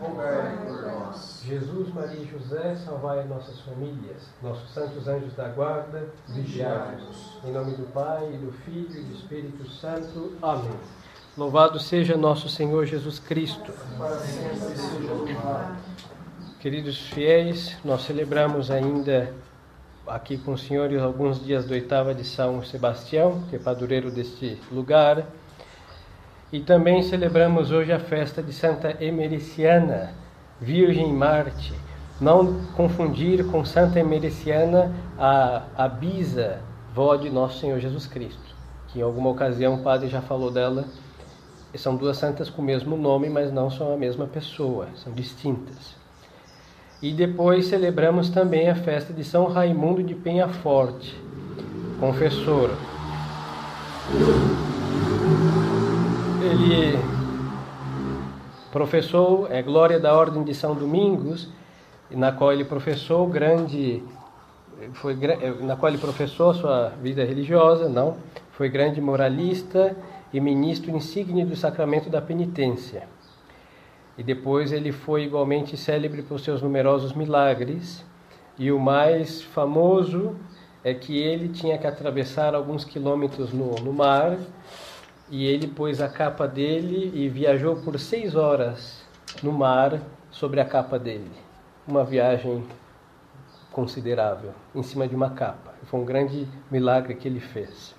Rogai por nós. Jesus, Maria e José, salvai nossas famílias. Nossos santos anjos da guarda, vigiai-nos. Em nome do Pai, e do Filho e do Espírito Santo. Amém. Louvado seja nosso Senhor Jesus Cristo. Queridos fiéis, nós celebramos ainda aqui com os senhores alguns dias da oitava de São Sebastião, que é padroeiro deste lugar. E também celebramos hoje a festa de Santa Emericiana, Virgem Marte. Não confundir com Santa Emericiana, a, a bisa, vó de nosso Senhor Jesus Cristo, que em alguma ocasião o padre já falou dela. São duas santas com o mesmo nome, mas não são a mesma pessoa, são distintas. E depois celebramos também a festa de São Raimundo de Penhaforte, confessor. Ele professou, é glória da Ordem de São Domingos, na qual ele professou grande foi na qual ele professou sua vida religiosa, não, foi grande moralista e ministro insigne do sacramento da penitência. E depois ele foi igualmente célebre por seus numerosos milagres, e o mais famoso é que ele tinha que atravessar alguns quilômetros no, no mar, e ele pôs a capa dele e viajou por seis horas no mar sobre a capa dele. Uma viagem considerável, em cima de uma capa. Foi um grande milagre que ele fez.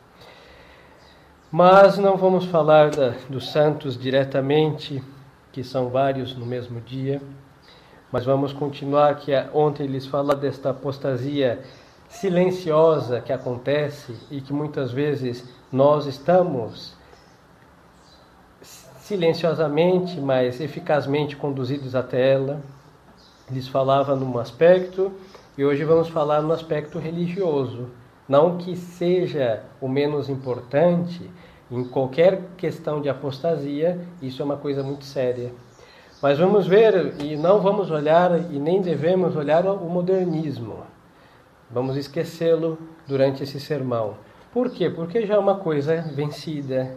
Mas não vamos falar da, dos santos diretamente, que são vários no mesmo dia, mas vamos continuar que ontem eles falaram desta apostasia silenciosa que acontece e que muitas vezes nós estamos silenciosamente, mas eficazmente conduzidos até ela. Eles falavam num aspecto e hoje vamos falar no aspecto religioso. Não que seja o menos importante, em qualquer questão de apostasia, isso é uma coisa muito séria. Mas vamos ver, e não vamos olhar, e nem devemos olhar o modernismo. Vamos esquecê-lo durante esse sermão. Por quê? Porque já é uma coisa vencida,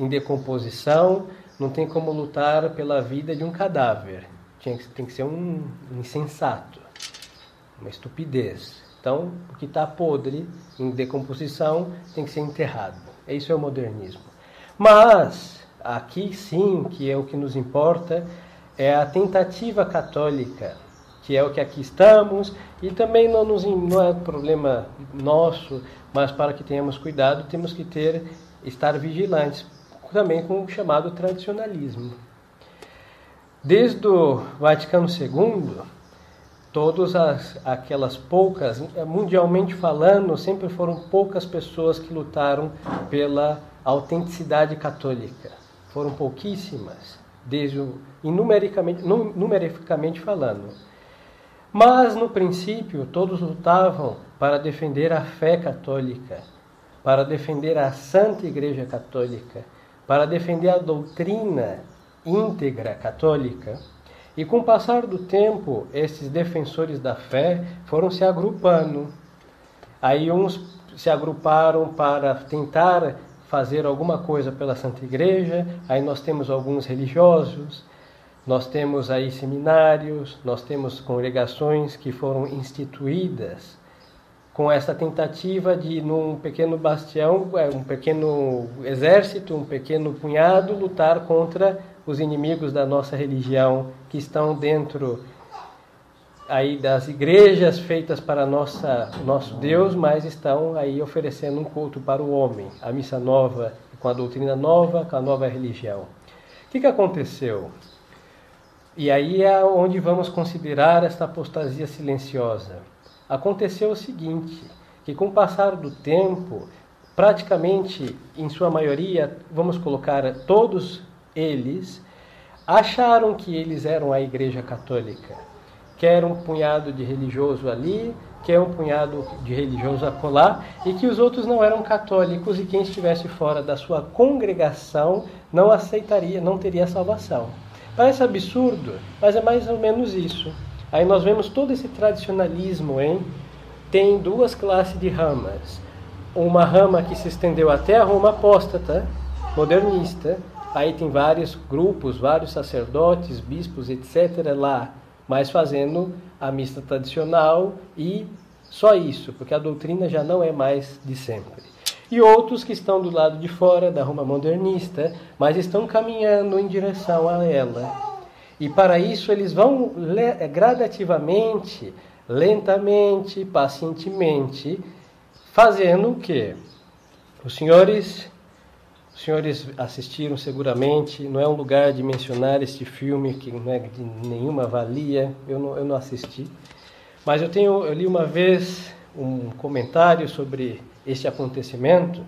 em decomposição, não tem como lutar pela vida de um cadáver. Tem que, tem que ser um insensato, uma estupidez. Então, o que está podre, em decomposição, tem que ser enterrado. Isso é o modernismo. Mas, aqui sim, que é o que nos importa, é a tentativa católica, que é o que aqui estamos, e também não, nos, não é problema nosso, mas para que tenhamos cuidado, temos que ter, estar vigilantes, também com o chamado tradicionalismo. Desde o Vaticano II, todas as, aquelas poucas, mundialmente falando, sempre foram poucas pessoas que lutaram pela autenticidade católica. Foram pouquíssimas, desde o, numericamente, numericamente falando. Mas, no princípio, todos lutavam para defender a fé católica, para defender a Santa Igreja Católica, para defender a doutrina íntegra católica e com o passar do tempo, esses defensores da fé foram se agrupando. Aí uns se agruparam para tentar fazer alguma coisa pela Santa Igreja, aí nós temos alguns religiosos, nós temos aí seminários, nós temos congregações que foram instituídas com essa tentativa de, num pequeno bastião, é, um pequeno exército, um pequeno punhado, lutar contra os inimigos da nossa religião que estão dentro aí das igrejas feitas para nossa nosso Deus, mas estão aí oferecendo um culto para o homem, a missa nova, com a doutrina nova, com a nova religião. O que, que aconteceu? E aí é onde vamos considerar esta apostasia silenciosa. Aconteceu o seguinte, que com o passar do tempo, praticamente, em sua maioria, vamos colocar todos eles acharam que eles eram a Igreja Católica, que era um punhado de religioso ali, que é um punhado de religiosos a colar, e que os outros não eram católicos e quem estivesse fora da sua congregação não aceitaria, não teria salvação. Parece absurdo, mas é mais ou menos isso. Aí nós vemos todo esse tradicionalismo, hein? Tem duas classes de ramas. Uma rama que se estendeu até a Roma apóstata, modernista. Aí tem vários grupos, vários sacerdotes, bispos, etc. lá, mas fazendo a missa tradicional e só isso, porque a doutrina já não é mais de sempre. E outros que estão do lado de fora da Roma modernista, mas estão caminhando em direção a ela. E para isso eles vão gradativamente, lentamente, pacientemente, fazendo o quê? Os senhores, os senhores assistiram seguramente, não é um lugar de mencionar este filme que não é de nenhuma valia, eu não, eu não assisti. Mas eu, tenho, eu li uma vez um comentário sobre este acontecimento,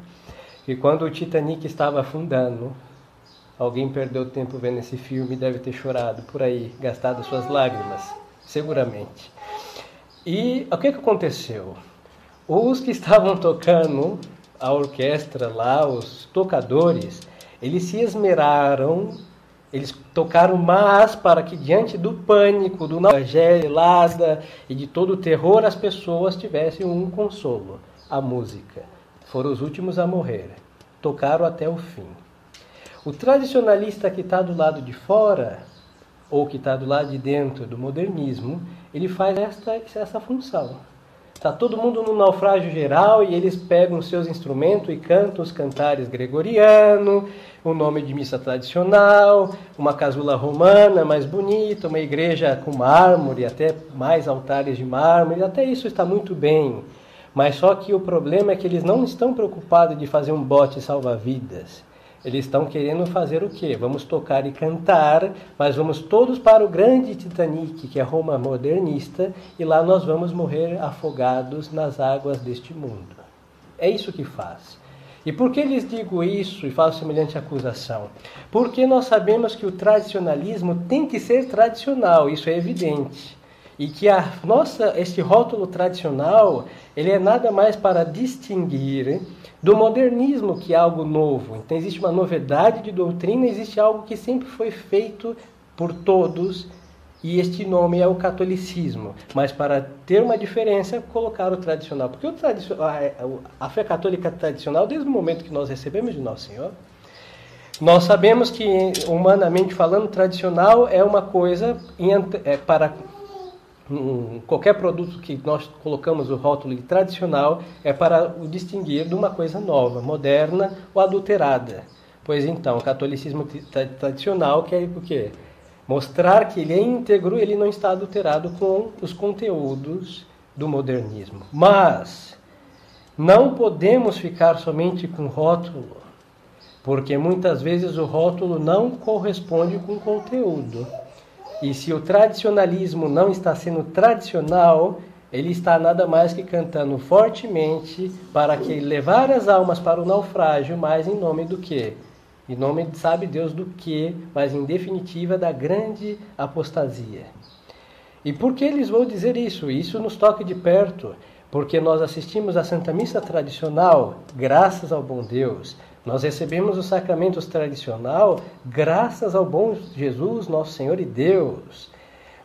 que quando o Titanic estava afundando, alguém perdeu tempo vendo esse filme e deve ter chorado por aí, gastado suas lágrimas, seguramente. E o que, que aconteceu? Os que estavam tocando a orquestra lá, os tocadores, eles se esmeraram, eles tocaram mais para que diante do pânico, do gelada e de todo o terror, as pessoas tivessem um consolo, a música. Foram os últimos a morrer. Tocaram até o fim. O tradicionalista que está do lado de fora, ou que está do lado de dentro do modernismo, ele faz esta, essa função Está todo mundo no naufrágio geral e eles pegam seus instrumentos e cantam os cantares gregoriano, o nome de missa tradicional, uma casula romana mais bonita, uma igreja com mármore, até mais altares de mármore, até isso está muito bem. Mas só que o problema é que eles não estão preocupados de fazer um bote salva-vidas. Eles estão querendo fazer o quê? Vamos tocar e cantar, mas vamos todos para o grande Titanic, que é Roma modernista, e lá nós vamos morrer afogados nas águas deste mundo. É isso que faz. E por que lhes digo isso e faço semelhante acusação? Porque nós sabemos que o tradicionalismo tem que ser tradicional, isso é evidente. E que a nossa, este rótulo tradicional, ele é nada mais para distinguir do modernismo, que é algo novo. Então existe uma novidade de doutrina, existe algo que sempre foi feito por todos, e este nome é o catolicismo. Mas para ter uma diferença, colocar o tradicional. Porque o a fé católica tradicional, desde o momento que nós recebemos de Nosso Senhor, nós sabemos que, humanamente falando, tradicional é uma coisa é, para um, qualquer produto que nós colocamos o rótulo tradicional é para o distinguir de uma coisa nova, moderna ou adulterada. Pois então, o catolicismo tradicional quer o quê? Mostrar que ele é íntegro, ele não está adulterado com os conteúdos do modernismo. Mas não podemos ficar somente com rótulo, porque muitas vezes o rótulo não corresponde com o conteúdo. E se o tradicionalismo não está sendo tradicional, ele está nada mais que cantando fortemente para que levar as almas para o naufrágio, mas em nome do quê? Em nome, sabe Deus do que, mas em definitiva da grande apostasia. E por que eles vão dizer isso? Isso nos toca de perto, porque nós assistimos à Santa Missa tradicional, graças ao bom Deus, nós recebemos os sacramentos tradicional graças ao bom Jesus, nosso Senhor e Deus.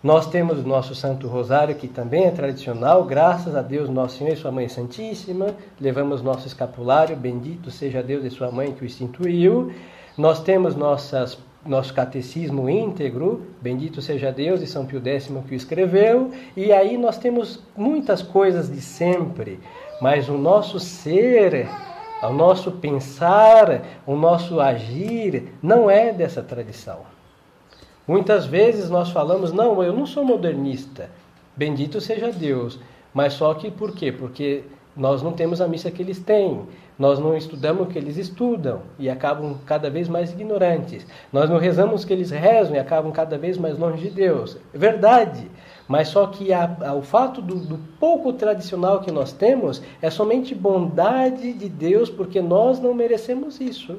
Nós temos o nosso Santo Rosário, que também é tradicional, graças a Deus, nosso Senhor e Sua Mãe Santíssima. Levamos nosso escapulário, bendito seja Deus e Sua Mãe que o instituiu. Nós temos nossas, nosso catecismo íntegro, bendito seja Deus e São Pio X que o escreveu. E aí nós temos muitas coisas de sempre, mas o nosso ser o nosso pensar, o nosso agir não é dessa tradição. Muitas vezes nós falamos, não, eu não sou modernista, bendito seja Deus. Mas só que por quê? Porque nós não temos a missa que eles têm, nós não estudamos o que eles estudam e acabam cada vez mais ignorantes. Nós não rezamos o que eles rezam e acabam cada vez mais longe de Deus. É verdade. Mas só que a, a, o fato do, do, pouco tradicional que nós temos é somente bondade de Deus, porque nós não merecemos isso.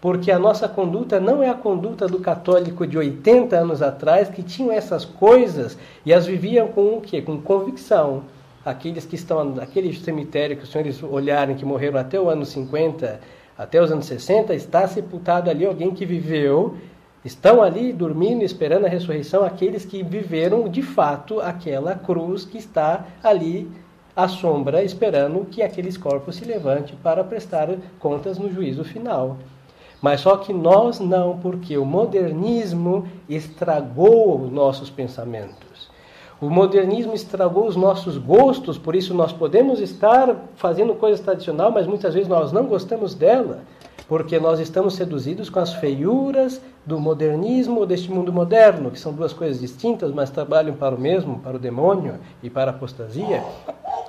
Porque a nossa conduta não é a conduta do católico de 80 anos atrás, que tinham essas coisas e as viviam com o quê? Com convicção. aqueles que estão naquele cemitério que os senhores olharem que morreram até o ano 50, até os anos 60, está sepultado ali alguém que viveu, estão ali dormindo, esperando a ressurreição, aqueles que viveram de fato aquela cruz que está ali à sombra, esperando que aqueles corpos se levantem para prestar contas no juízo final. Mas só que nós não, porque o modernismo estragou os nossos pensamentos. O modernismo estragou os nossos gostos, por isso nós podemos estar fazendo coisas tradicional, mas muitas vezes nós não gostamos dela, porque nós estamos seduzidos com as feiuras do modernismo deste mundo moderno, que são duas coisas distintas, mas trabalham para o mesmo, para o demônio e para a apostasia.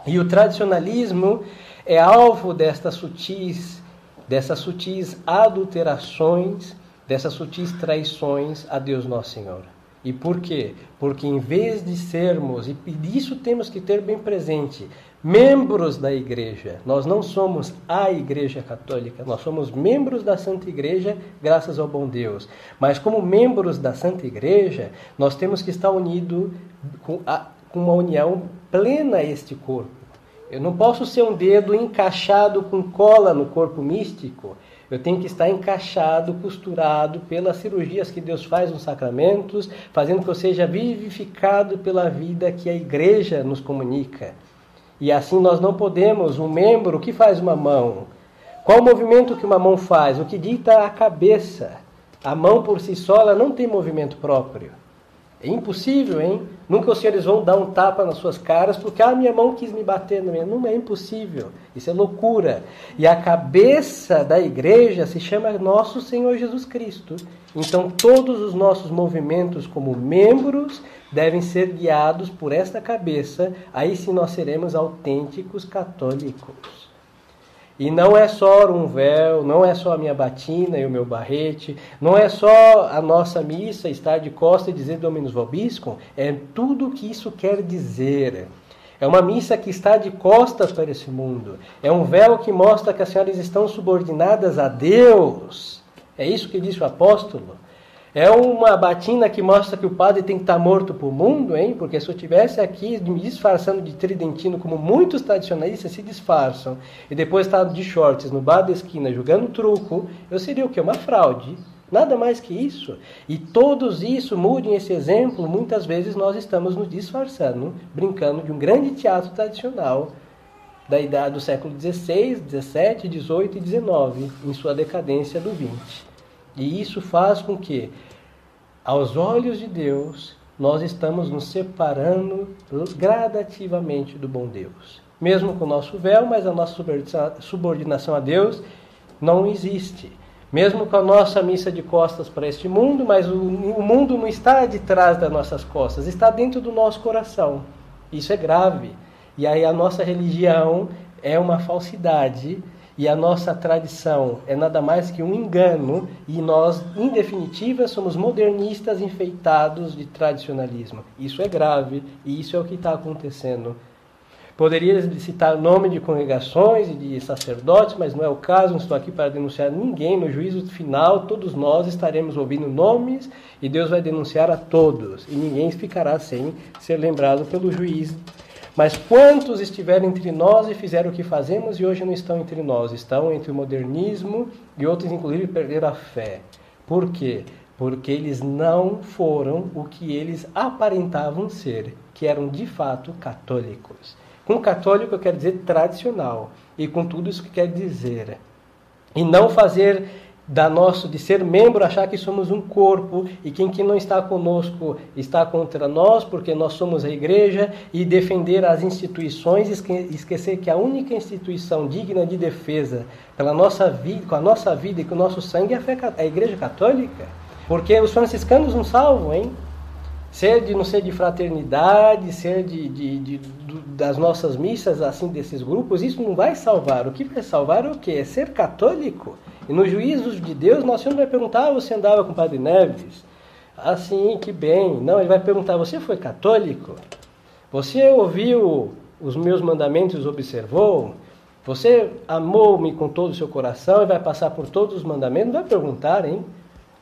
E o tradicionalismo é alvo destas sutis, dessas sutis adulterações, dessas sutis traições a Deus Nosso Senhor. E por quê? Porque em vez de sermos, e isso temos que ter bem presente, membros da igreja, nós não somos a igreja católica, nós somos membros da Santa Igreja, graças ao bom Deus. Mas como membros da Santa Igreja, nós temos que estar unidos com, com uma união plena a este corpo. Eu não posso ser um dedo encaixado com cola no corpo místico eu tenho que estar encaixado, costurado pelas cirurgias que Deus faz nos sacramentos, fazendo que eu seja vivificado pela vida que a igreja nos comunica. E assim nós não podemos, um membro, o que faz uma mão? Qual o movimento que uma mão faz? O que dita a cabeça. A mão por si só ela não tem movimento próprio. É impossível, hein? Nunca os senhores vão dar um tapa nas suas caras porque a ah, minha mão quis me bater. Não é impossível. Isso é loucura. E a cabeça da igreja se chama Nosso Senhor Jesus Cristo. Então todos os nossos movimentos como membros devem ser guiados por esta cabeça. Aí sim nós seremos autênticos católicos. E não é só um véu, não é só a minha batina e o meu barrete, não é só a nossa missa estar de costa e dizer Dominus Vobiscum, é tudo o que isso quer dizer. É uma missa que está de costas para esse mundo. É um véu que mostra que as senhoras estão subordinadas a Deus. É isso que disse o apóstolo. É uma batina que mostra que o padre tem que estar morto para o mundo, hein? Porque se eu tivesse aqui me disfarçando de tridentino, como muitos tradicionalistas se disfarçam, e depois estar de shorts no bar da esquina jogando truco, eu seria o quê? Uma fraude. Nada mais que isso. E todos isso, mudem esse exemplo, muitas vezes nós estamos nos disfarçando, brincando de um grande teatro tradicional da idade do século XVI, XVII, XVIII e XIX, em sua decadência do XX. E isso faz com que aos olhos de Deus, nós estamos nos separando gradativamente do bom Deus. Mesmo com o nosso véu, mas a nossa subordinação a Deus não existe. Mesmo com a nossa missa de costas para este mundo, mas o, o mundo não está de trás das nossas costas, está dentro do nosso coração. Isso é grave. E aí a nossa religião é uma falsidade e a nossa tradição é nada mais que um engano, e nós, em definitiva, somos modernistas enfeitados de tradicionalismo. Isso é grave e isso é o que está acontecendo. Poderia citar nome de congregações e de sacerdotes, mas não é o caso, não estou aqui para denunciar ninguém. No juízo final, todos nós estaremos ouvindo nomes e Deus vai denunciar a todos, e ninguém ficará sem ser lembrado pelo juiz mas quantos estiveram entre nós e fizeram o que fazemos e hoje não estão entre nós? Estão entre o modernismo e outros, inclusive, perderam a fé. Por quê? Porque eles não foram o que eles aparentavam ser, que eram de fato católicos. Com católico eu quero dizer tradicional, e com tudo isso que quer dizer. E não fazer da nosso de ser membro achar que somos um corpo e quem que não está conosco está contra nós porque nós somos a igreja e defender as instituições esquecer que a única instituição digna de defesa pela nossa vida com a nossa vida e com o nosso sangue é a, igreja católica. Porque os franciscanos não salvam hein? Ser de não ser de fraternidade ser de, de, de, de das nossas missas assim desses grupos isso não vai salvar. O que vai salvar é o que é ser católico e nos juízos de Deus, nosso Senhor não vai perguntar, ah, você andava com o Padre Neves? Assim, que bem. Não, ele vai perguntar, você foi católico? Você ouviu os meus mandamentos observou? Você amou-me com todo o seu coração e vai passar por todos os mandamentos? Não vai perguntar, hein?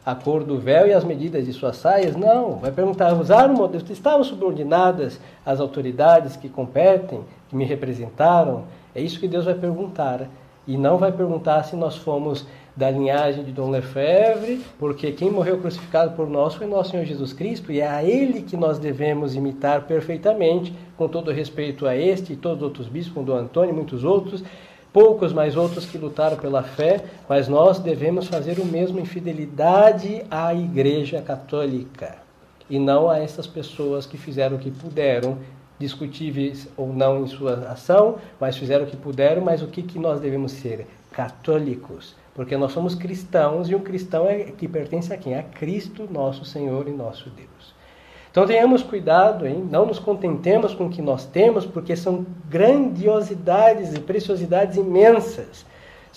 a cor do véu e as medidas de suas saias? Não, vai perguntar, usaram estavam subordinadas às autoridades que competem, que me representaram? É isso que Deus vai perguntar. E não vai perguntar se nós fomos da linhagem de Dom Lefebvre, porque quem morreu crucificado por nós foi nosso Senhor Jesus Cristo, e é a Ele que nós devemos imitar perfeitamente, com todo respeito a este e todos os outros bispos, Dom Antônio e muitos outros, poucos mais outros que lutaram pela fé, mas nós devemos fazer o mesmo em fidelidade à Igreja Católica e não a essas pessoas que fizeram o que puderam, discutíveis ou não em sua ação, mas fizeram o que puderam, mas o que, que nós devemos ser? Católicos. Porque nós somos cristãos e um cristão é que pertence a quem? A Cristo, nosso Senhor e nosso Deus. Então tenhamos cuidado, hein? não nos contentemos com o que nós temos, porque são grandiosidades e preciosidades imensas.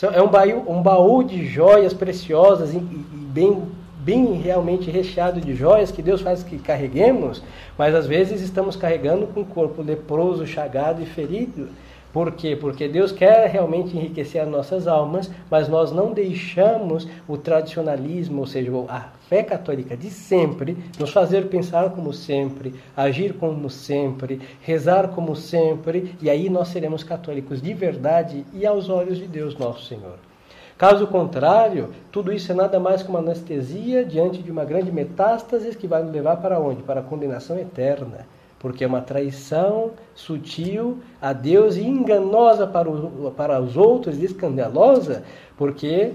É um baú, um baú de joias preciosas e bem, bem realmente recheado de joias que Deus faz que carreguemos, mas às vezes estamos carregando com o corpo leproso, chagado e ferido. Por quê? Porque Deus quer realmente enriquecer as nossas almas, mas nós não deixamos o tradicionalismo, ou seja, a fé católica de sempre, nos fazer pensar como sempre, agir como sempre, rezar como sempre, e aí nós seremos católicos de verdade e aos olhos de Deus nosso Senhor. Caso contrário, tudo isso é nada mais que uma anestesia diante de uma grande metástase que vai nos levar para onde? Para a condenação eterna porque é uma traição sutil a Deus e enganosa para, o, para os outros, escandalosa, porque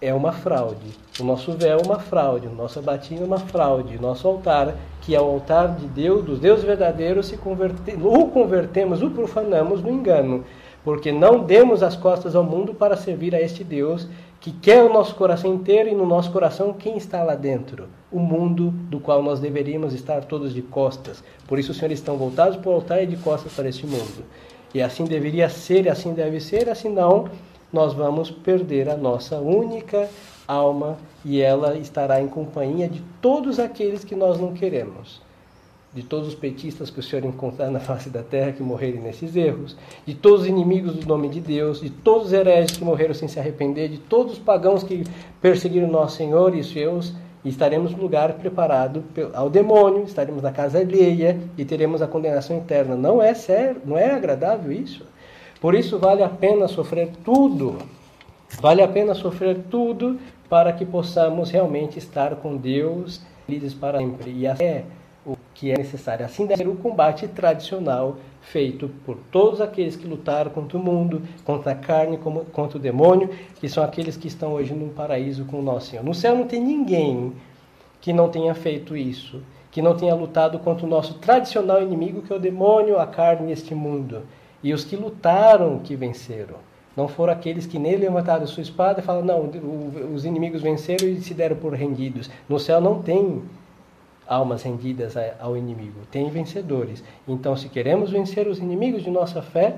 é uma fraude. O nosso véu é uma fraude, o nosso batina é uma fraude, o nosso altar, que é o altar de Deus, dos deuses verdadeiros, se converte, o convertemos, o profanamos no engano, porque não demos as costas ao mundo para servir a este Deus que quer o nosso coração inteiro e no nosso coração quem está lá dentro? O mundo do qual nós deveríamos estar todos de costas. Por isso os senhores estão voltados para o altar e de costas para este mundo. E assim deveria ser, e assim deve ser, assim não, nós vamos perder a nossa única alma e ela estará em companhia de todos aqueles que nós não queremos de todos os petistas que o Senhor encontrar na face da terra que morrerem nesses erros, de todos os inimigos do nome de Deus, de todos os hereges que morreram sem se arrepender, de todos os pagãos que perseguiram nosso Senhor e seus, e estaremos no lugar preparado ao demônio, estaremos na casa alheia e teremos a condenação eterna. Não é sério, não é agradável isso. Por isso vale a pena sofrer tudo. Vale a pena sofrer tudo para que possamos realmente estar com Deus felizes para sempre. E é o que é necessário. Assim deve ser o combate tradicional feito por todos aqueles que lutaram contra o mundo, contra a carne, contra o demônio, que são aqueles que estão hoje no paraíso com o nosso Senhor. No céu não tem ninguém que não tenha feito isso, que não tenha lutado contra o nosso tradicional inimigo, que é o demônio, a carne e este mundo. E os que lutaram que venceram. Não foram aqueles que nele levantaram sua espada e falaram, não, os inimigos venceram e se deram por rendidos. No céu não tem almas rendidas ao inimigo, tem vencedores. Então, se queremos vencer os inimigos de nossa fé,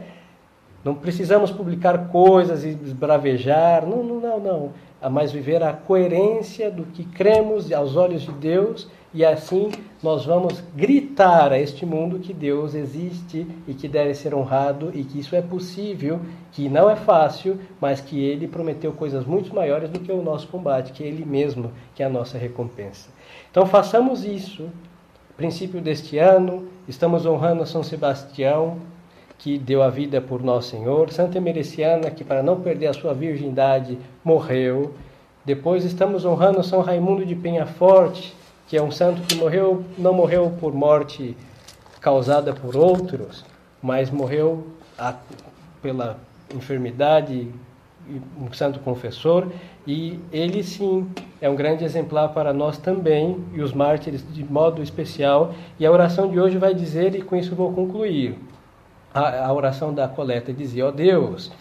não precisamos publicar coisas e bravejar, não, não, não, não. Mas viver a coerência do que cremos aos olhos de Deus e assim nós vamos gritar a este mundo que Deus existe e que deve ser honrado e que isso é possível, que não é fácil, mas que Ele prometeu coisas muito maiores do que o nosso combate, que é Ele mesmo que é a nossa recompensa. Então façamos isso. Princípio deste ano, estamos honrando São Sebastião, que deu a vida por nosso Senhor, Santa Emericiana, que para não perder a sua virgindade morreu. Depois estamos honrando São Raimundo de Penhaforte, que é um santo que morreu, não morreu por morte causada por outros, mas morreu a, pela enfermidade, um santo confessor, e ele sim é um grande exemplar para nós também, e os mártires de modo especial. E a oração de hoje vai dizer, e com isso vou concluir, a, a oração da coleta dizia: Ó oh Deus,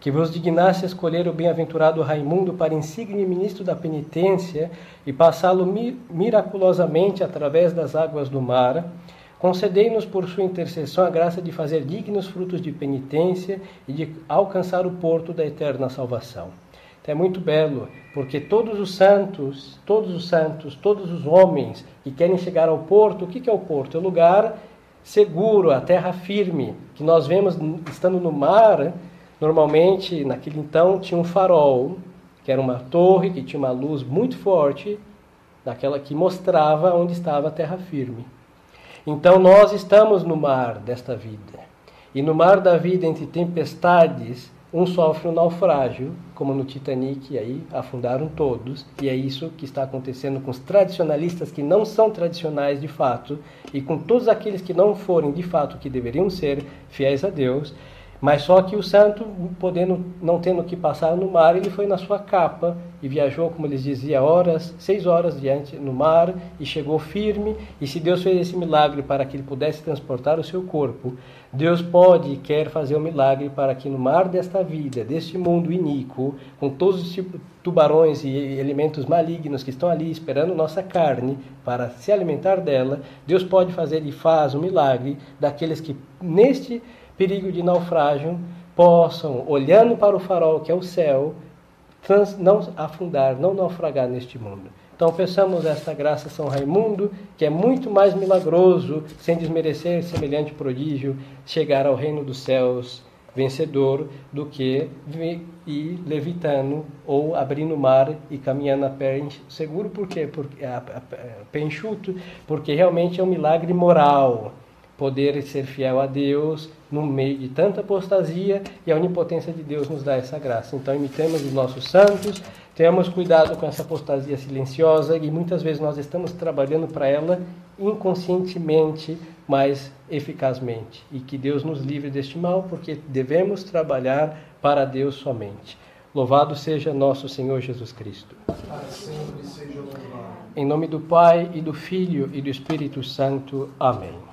que vos dignasse escolher o bem-aventurado Raimundo para insigne ministro da penitência e passá-lo mi miraculosamente através das águas do mar, concedei-nos por sua intercessão a graça de fazer dignos frutos de penitência e de alcançar o porto da eterna salvação. Então é muito belo, porque todos os santos, todos os santos, todos os homens que querem chegar ao porto, o que é o porto? É o lugar seguro, a terra firme, que nós vemos estando no mar, normalmente, naquele então, tinha um farol, que era uma torre que tinha uma luz muito forte, daquela que mostrava onde estava a terra firme. Então nós estamos no mar desta vida. E no mar da vida, entre tempestades, um sofre um naufrágio, como no Titanic, e aí afundaram todos, e é isso que está acontecendo com os tradicionalistas que não são tradicionais de fato, e com todos aqueles que não forem de fato que deveriam ser fiéis a Deus, mas só que o santo, podendo, não tendo que passar no mar, ele foi na sua capa e viajou, como eles diziam, horas, seis horas diante no mar e chegou firme. E se Deus fez esse milagre para que ele pudesse transportar o seu corpo, Deus pode e quer fazer um milagre para que no mar desta vida, deste mundo iníquo, com todos os tipos tubarões e elementos malignos que estão ali esperando nossa carne para se alimentar dela, Deus pode fazer e faz um milagre daqueles que neste perigo de naufrágio, possam, olhando para o farol que é o céu, trans, não afundar, não naufragar neste mundo. Então peçamos esta graça a São Raimundo, que é muito mais milagroso, sem desmerecer semelhante prodígio, chegar ao reino dos céus vencedor do que ir levitando ou abrindo o mar e caminhando a pé seguro, por quê? Porque, a, a, a pé enxuto, porque realmente é um milagre moral poder ser fiel a Deus no meio de tanta apostasia e a onipotência de Deus nos dá essa graça. Então, imitemos os nossos santos, tenhamos cuidado com essa apostasia silenciosa e muitas vezes nós estamos trabalhando para ela inconscientemente, mas eficazmente. E que Deus nos livre deste mal, porque devemos trabalhar para Deus somente. Louvado seja nosso Senhor Jesus Cristo. Em nome do Pai e do Filho e do Espírito Santo. Amém.